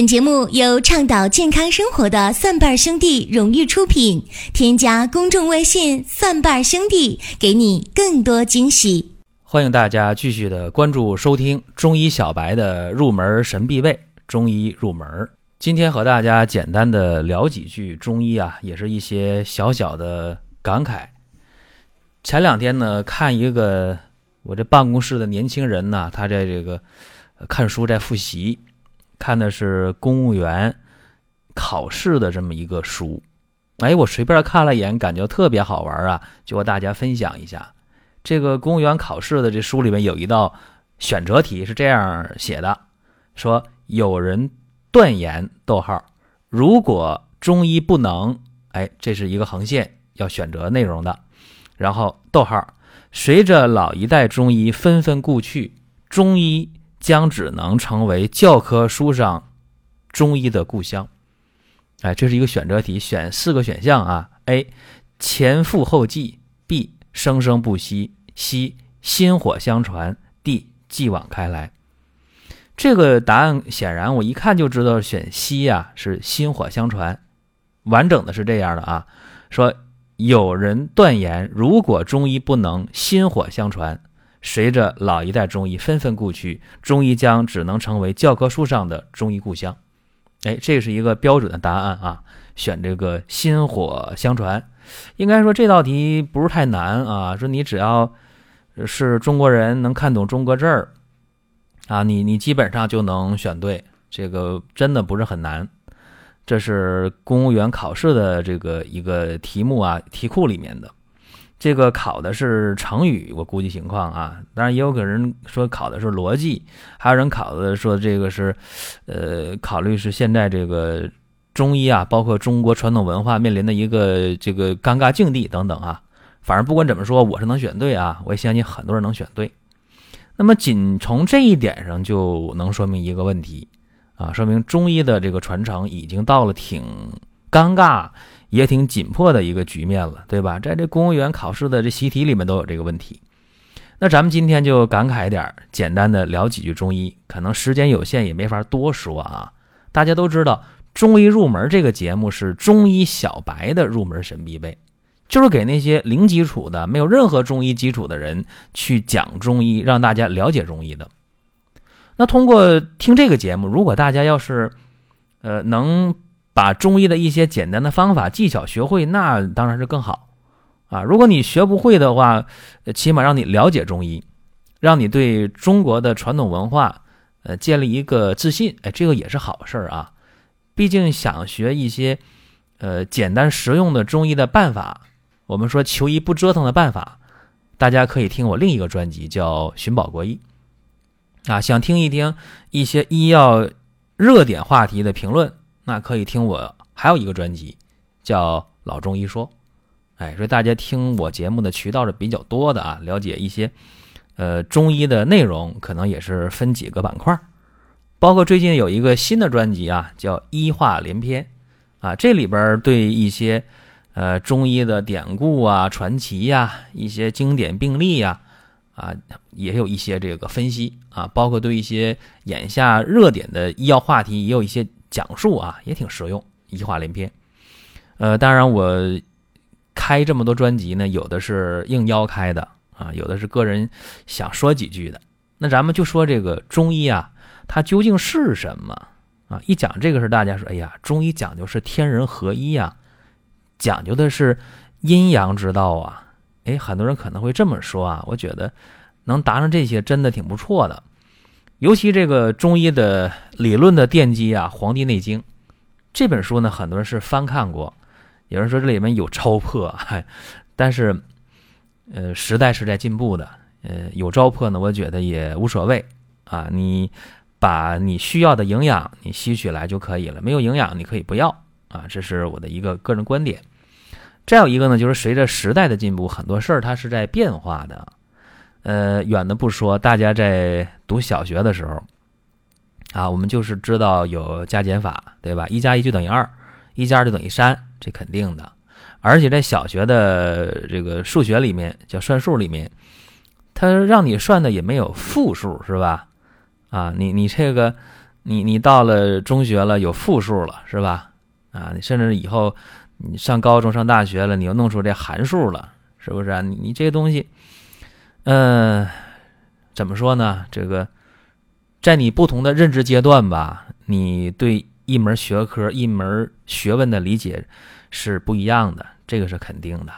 本节目由倡导健康生活的蒜瓣兄弟荣誉出品。添加公众微信“蒜瓣兄弟”，给你更多惊喜。欢迎大家继续的关注收听中医小白的入门神必备中医入门。今天和大家简单的聊几句中医啊，也是一些小小的感慨。前两天呢，看一个我这办公室的年轻人呢，他在这个看书在复习。看的是公务员考试的这么一个书，哎，我随便看了一眼，感觉特别好玩啊，就和大家分享一下。这个公务员考试的这书里面有一道选择题是这样写的：说有人断言，逗号，如果中医不能，哎，这是一个横线要选择内容的，然后逗号，随着老一代中医纷纷故去，中医。将只能成为教科书上中医的故乡。哎，这是一个选择题，选四个选项啊：A. 前赴后继；B. 生生不息；C. 薪火相传；D. 继往开来。这个答案显然我一看就知道选 C 呀，是薪火相传。完整的是这样的啊，说有人断言，如果中医不能薪火相传。随着老一代中医纷纷故去，中医将只能成为教科书上的中医故乡。哎，这是一个标准的答案啊！选这个薪火相传，应该说这道题不是太难啊。说你只要是中国人，能看懂中国字儿啊，你你基本上就能选对。这个真的不是很难。这是公务员考试的这个一个题目啊，题库里面的。这个考的是成语，我估计情况啊，当然也有个人说考的是逻辑，还有人考的说这个是，呃，考虑是现在这个中医啊，包括中国传统文化面临的一个这个尴尬境地等等啊。反正不管怎么说，我是能选对啊，我也相信很多人能选对。那么仅从这一点上就能说明一个问题啊，说明中医的这个传承已经到了挺尴尬。也挺紧迫的一个局面了，对吧？在这公务员考试的这习题里面都有这个问题。那咱们今天就感慨点简单的聊几句中医，可能时间有限，也没法多说啊。大家都知道，中医入门这个节目是中医小白的入门神必备，就是给那些零基础的、没有任何中医基础的人去讲中医，让大家了解中医的。那通过听这个节目，如果大家要是，呃，能。把中医的一些简单的方法技巧学会，那当然是更好啊！如果你学不会的话，起码让你了解中医，让你对中国的传统文化，呃，建立一个自信，哎，这个也是好事儿啊！毕竟想学一些，呃，简单实用的中医的办法，我们说求医不折腾的办法，大家可以听我另一个专辑叫《寻宝国医》啊，想听一听一些医药热点话题的评论。那可以听我还有一个专辑，叫《老中医说》，哎，所以大家听我节目的渠道是比较多的啊，了解一些呃中医的内容，可能也是分几个板块，包括最近有一个新的专辑啊，叫《医话连篇》，啊，这里边对一些呃中医的典故啊、传奇呀、一些经典病例呀，啊，也有一些这个分析。啊，包括对一些眼下热点的医药话题也有一些。讲述啊也挺实用，一话连篇。呃，当然我开这么多专辑呢，有的是应邀开的啊，有的是个人想说几句的。那咱们就说这个中医啊，它究竟是什么啊？一讲这个事大家说，哎呀，中医讲究是天人合一呀，讲究的是阴阳之道啊。哎，很多人可能会这么说啊，我觉得能达成这些真的挺不错的。尤其这个中医的理论的奠基啊，《黄帝内经》这本书呢，很多人是翻看过。有人说这里面有糟粕，但是，呃，时代是在进步的。呃，有糟粕呢，我觉得也无所谓啊。你把你需要的营养你吸取来就可以了，没有营养你可以不要啊。这是我的一个个人观点。再有一个呢，就是随着时代的进步，很多事儿它是在变化的。呃，远的不说，大家在读小学的时候，啊，我们就是知道有加减法，对吧？一加一就等于二，一加二就等于三，这肯定的。而且在小学的这个数学里面，叫算术里面，它让你算的也没有负数，是吧？啊，你你这个，你你到了中学了，有负数了，是吧？啊，你甚至以后你上高中、上大学了，你又弄出这函数了，是不是啊？你你这些东西，嗯，怎么说呢？这个在你不同的认知阶段吧，你对一门学科、一门学问的理解是不一样的，这个是肯定的。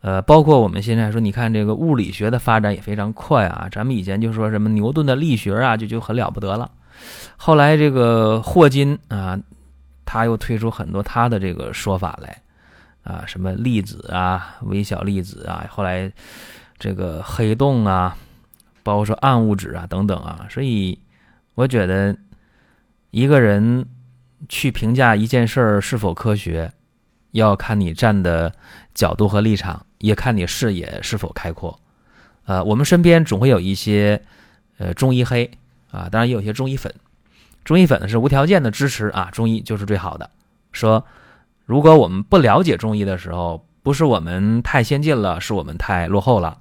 呃，包括我们现在说，你看这个物理学的发展也非常快啊。咱们以前就说什么牛顿的力学啊，就就很了不得了。后来这个霍金啊，他又推出很多他的这个说法来啊，什么粒子啊、微小粒子啊，后来这个黑洞啊，包括说暗物质啊等等啊。所以我觉得一个人去评价一件事儿是否科学，要看你站的角度和立场，也看你视野是否开阔。呃，我们身边总会有一些呃中医黑。啊，当然也有些中医粉，中医粉呢是无条件的支持啊，中医就是最好的。说如果我们不了解中医的时候，不是我们太先进了，是我们太落后了。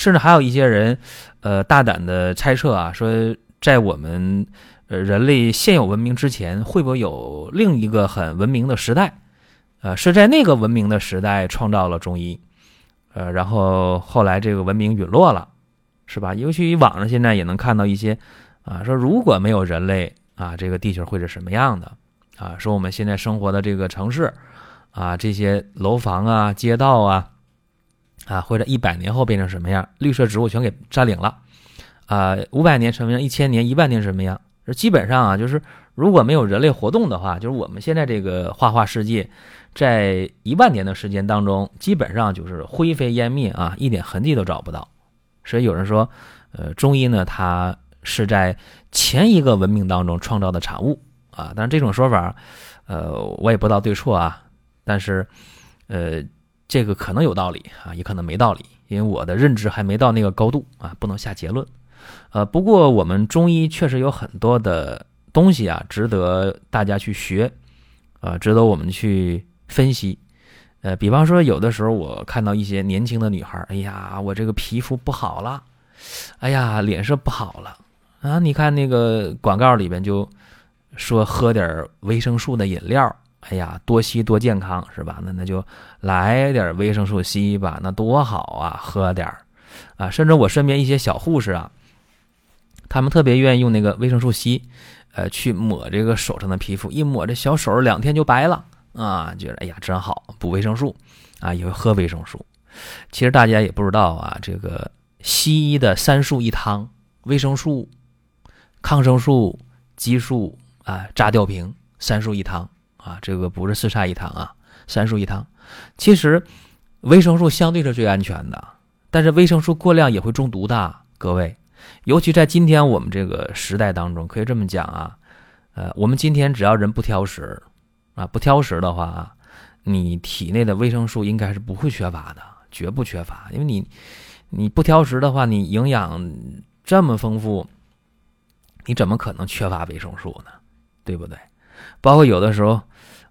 甚至还有一些人，呃，大胆的猜测啊，说在我们呃人类现有文明之前，会不会有另一个很文明的时代？呃，是在那个文明的时代创造了中医，呃，然后后来这个文明陨落了，是吧？尤其网上现在也能看到一些。啊，说如果没有人类啊，这个地球会是什么样的？啊，说我们现在生活的这个城市，啊，这些楼房啊、街道啊，啊，或者一百年后变成什么样？绿色植物全给占领了，啊，五百年什么样？一千年、一万年什么样？基本上啊，就是如果没有人类活动的话，就是我们现在这个画画世界，在一万年的时间当中，基本上就是灰飞烟灭啊，一点痕迹都找不到。所以有人说，呃，中医呢，它。是在前一个文明当中创造的产物啊，但是这种说法，呃，我也不知道对错啊。但是，呃，这个可能有道理啊，也可能没道理，因为我的认知还没到那个高度啊，不能下结论。呃，不过我们中医确实有很多的东西啊，值得大家去学，啊，值得我们去分析。呃，比方说，有的时候我看到一些年轻的女孩，哎呀，我这个皮肤不好了，哎呀，脸色不好了。啊，你看那个广告里边就说喝点维生素的饮料，哎呀，多吸多健康是吧？那那就来点维生素 C 吧，那多好啊，喝点啊。甚至我身边一些小护士啊，他们特别愿意用那个维生素 C，呃，去抹这个手上的皮肤，一抹这小手两天就白了啊，觉得哎呀真好，补维生素啊，也会喝维生素。其实大家也不知道啊，这个西医的三素一汤，维生素。抗生素、激素啊，扎吊瓶，三素一汤啊，这个不是四菜一汤啊，三素一汤。其实维生素相对是最安全的，但是维生素过量也会中毒的，各位。尤其在今天我们这个时代当中，可以这么讲啊，呃，我们今天只要人不挑食啊，不挑食的话，你体内的维生素应该是不会缺乏的，绝不缺乏。因为你你不挑食的话，你营养这么丰富。你怎么可能缺乏维生素呢？对不对？包括有的时候，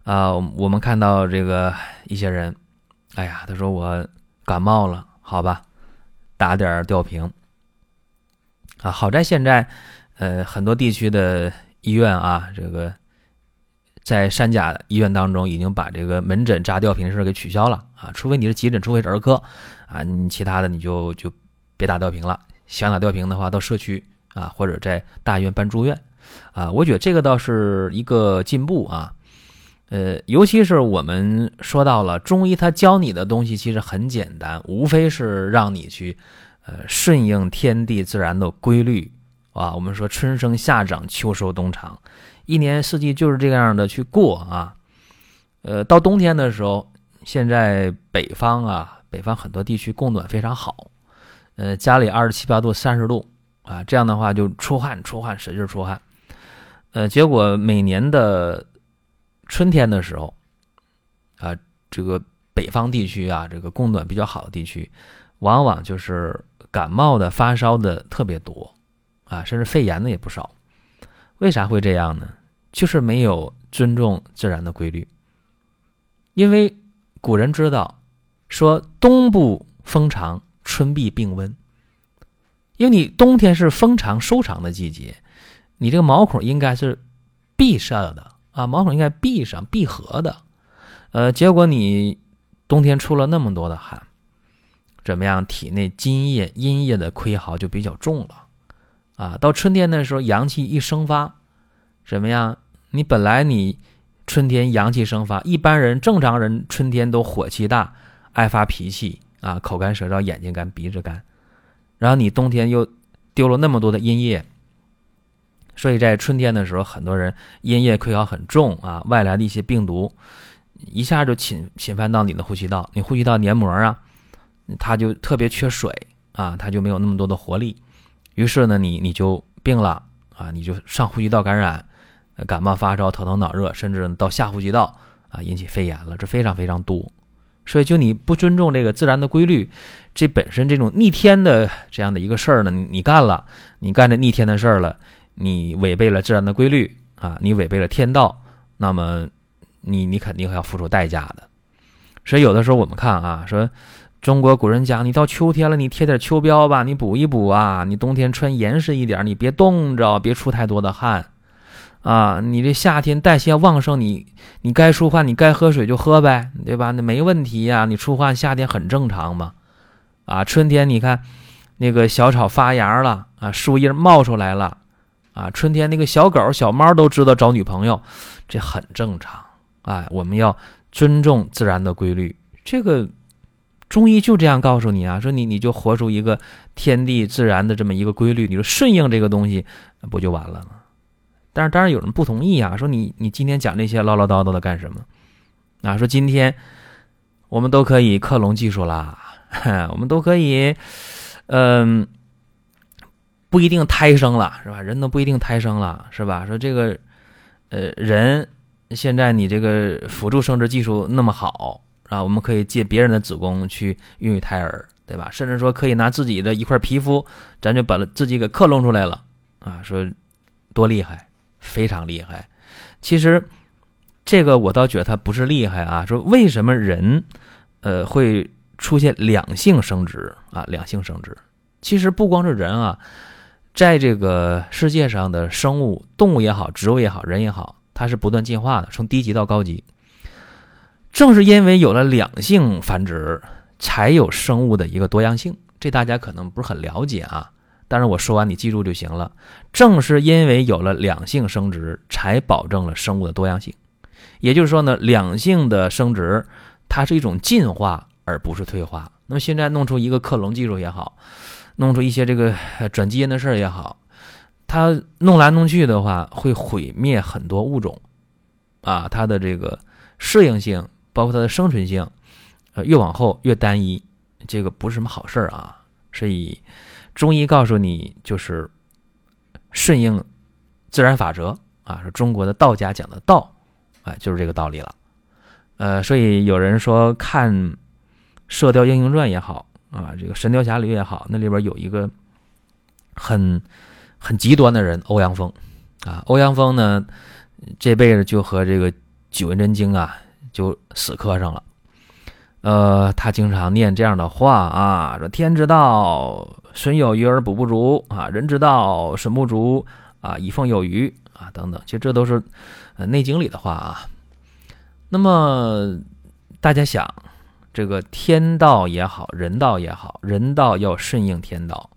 啊，我们看到这个一些人，哎呀，他说我感冒了，好吧，打点吊瓶。啊，好在现在，呃，很多地区的医院啊，这个在三甲医院当中已经把这个门诊扎吊瓶的事给取消了啊，除非你是急诊，除非是儿科，啊，你其他的你就就别打吊瓶了。想打吊瓶的话，到社区。啊，或者在大医院办住院，啊，我觉得这个倒是一个进步啊，呃，尤其是我们说到了中医，他教你的东西其实很简单，无非是让你去，呃，顺应天地自然的规律啊。我们说春生夏长秋收冬藏，一年四季就是这样的去过啊。呃，到冬天的时候，现在北方啊，北方很多地区供暖非常好，呃，家里二十七八度、三十度。啊，这样的话就出汗出汗，使劲出汗，呃，结果每年的春天的时候，啊，这个北方地区啊，这个供暖比较好的地区，往往就是感冒的、发烧的特别多，啊，甚至肺炎的也不少。为啥会这样呢？就是没有尊重自然的规律。因为古人知道，说冬不风长，春必病温。因为你冬天是风长收长的季节，你这个毛孔应该是闭上的啊，毛孔应该闭上闭合的，呃，结果你冬天出了那么多的汗，怎么样？体内津液阴液的亏耗就比较重了啊。到春天的时候，阳气一生发，怎么样？你本来你春天阳气生发，一般人正常人春天都火气大，爱发脾气啊，口干舌燥，眼睛干，鼻子干。然后你冬天又丢了那么多的阴液，所以在春天的时候，很多人阴液亏耗很重啊，外来的一些病毒一下就侵侵犯到你的呼吸道，你呼吸道黏膜啊，它就特别缺水啊，它就没有那么多的活力，于是呢，你你就病了啊，你就上呼吸道感染，感冒发烧、头疼脑热，甚至到下呼吸道啊，引起肺炎了，这非常非常多。所以，就你不尊重这个自然的规律，这本身这种逆天的这样的一个事儿呢，你你干了，你干这逆天的事儿了，你违背了自然的规律啊，你违背了天道，那么你你肯定要付出代价的。所以，有的时候我们看啊，说中国古人讲，你到秋天了，你贴点秋膘吧，你补一补啊，你冬天穿严实一点，你别冻着，别出太多的汗。啊，你这夏天代谢旺盛，你你该出汗，你该喝水就喝呗，对吧？那没问题呀，你出汗夏天很正常嘛。啊，春天你看那个小草发芽了啊，树叶冒出来了啊，春天那个小狗小猫都知道找女朋友，这很正常。哎，我们要尊重自然的规律，这个中医就这样告诉你啊，说你你就活出一个天地自然的这么一个规律，你说顺应这个东西，不就完了吗？但是当然有人不同意啊，说你你今天讲这些唠唠叨叨的干什么？啊，说今天我们都可以克隆技术啦，我们都可以，嗯，不一定胎生了是吧？人都不一定胎生了是吧？说这个，呃，人现在你这个辅助生殖技术那么好啊，我们可以借别人的子宫去孕育胎儿，对吧？甚至说可以拿自己的一块皮肤，咱就把自己给克隆出来了啊，说多厉害！非常厉害，其实这个我倒觉得它不是厉害啊。说为什么人，呃，会出现两性生殖啊？两性生殖，其实不光是人啊，在这个世界上的生物，动物也好，植物也好，人也好，它是不断进化的，从低级到高级。正是因为有了两性繁殖，才有生物的一个多样性。这大家可能不是很了解啊。但是我说完你记住就行了。正是因为有了两性生殖，才保证了生物的多样性。也就是说呢，两性的生殖它是一种进化，而不是退化。那么现在弄出一个克隆技术也好，弄出一些这个转基因的事儿也好，它弄来弄去的话，会毁灭很多物种啊。它的这个适应性，包括它的生存性，呃，越往后越单一，这个不是什么好事儿啊。所以。中医告诉你，就是顺应自然法则啊，是中国的道家讲的道，哎，就是这个道理了。呃，所以有人说看《射雕英雄传》也好啊，这个《神雕侠侣》也好，那里边有一个很很极端的人欧阳锋啊。欧阳锋呢，这辈子就和这个九阴真经啊就死磕上了。呃，他经常念这样的话啊，说天之道。损有余而补不足啊，人之道损不足啊，以奉有余啊，等等，其实这都是《内经》里的话啊。那么大家想，这个天道也好，人道也好，人道要顺应天道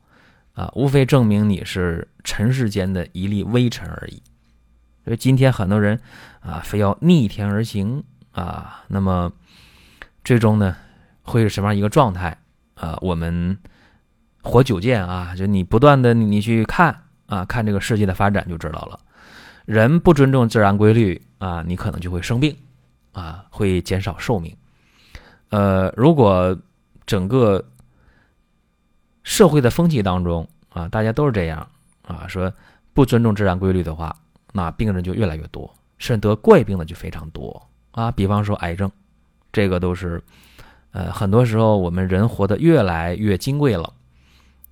啊，无非证明你是尘世间的一粒微尘而已。所以今天很多人啊，非要逆天而行啊，那么最终呢，会是什么样一个状态啊？我们。活久见啊，就你不断的你去看啊，看这个世界的发展就知道了。人不尊重自然规律啊，你可能就会生病啊，会减少寿命。呃，如果整个社会的风气当中啊，大家都是这样啊，说不尊重自然规律的话，那病人就越来越多，甚至得怪病的就非常多啊。比方说癌症，这个都是呃，很多时候我们人活得越来越金贵了。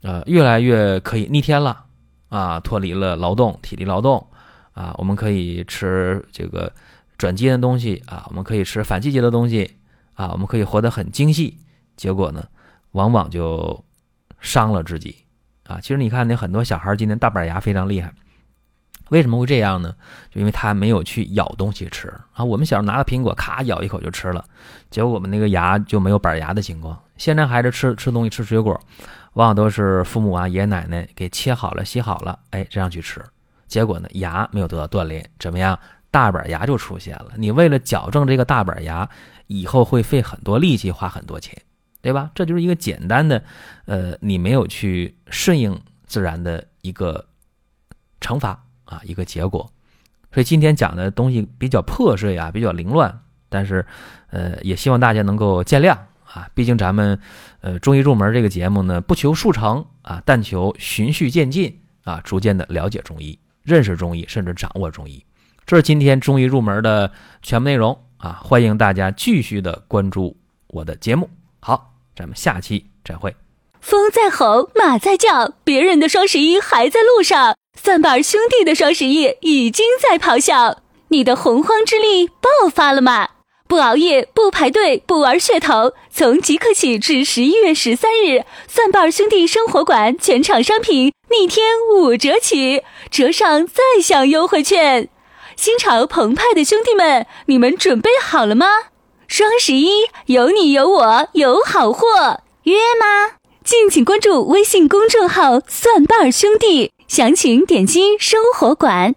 呃，越来越可以逆天了啊，脱离了劳动、体力劳动啊，我们可以吃这个转基因的东西啊，我们可以吃反季节的东西啊，我们可以活得很精细。结果呢，往往就伤了自己啊。其实你看，那很多小孩今天大板牙非常厉害，为什么会这样呢？就因为他没有去咬东西吃啊。我们小时候拿个苹果，咔咬一口就吃了，结果我们那个牙就没有板牙的情况。现在孩子吃吃东西吃水果，往往都是父母啊爷爷奶奶给切好了洗好了，哎这样去吃，结果呢牙没有得到锻炼，怎么样？大板牙就出现了。你为了矫正这个大板牙，以后会费很多力气，花很多钱，对吧？这就是一个简单的，呃，你没有去顺应自然的一个惩罚啊，一个结果。所以今天讲的东西比较破碎啊，比较凌乱，但是，呃，也希望大家能够见谅啊。毕竟咱们，呃，中医入门这个节目呢，不求速成啊，但求循序渐进啊，逐渐的了解中医，认识中医，甚至掌握中医。这是今天中医入门的全部内容啊！欢迎大家继续的关注我的节目。好，咱们下期再会。风在吼，马在叫，别人的双十一还在路上，蒜瓣兄弟的双十一已经在咆哮。你的洪荒之力爆发了吗？不熬夜，不排队，不玩噱头，从即刻起至十一月十三日，蒜瓣兄弟生活馆全场商品逆天五折起，折上再享优惠券。心潮澎湃的兄弟们，你们准备好了吗？双十一有你有我有好货，约吗？敬请关注微信公众号“蒜瓣兄弟”，详情点击生活馆。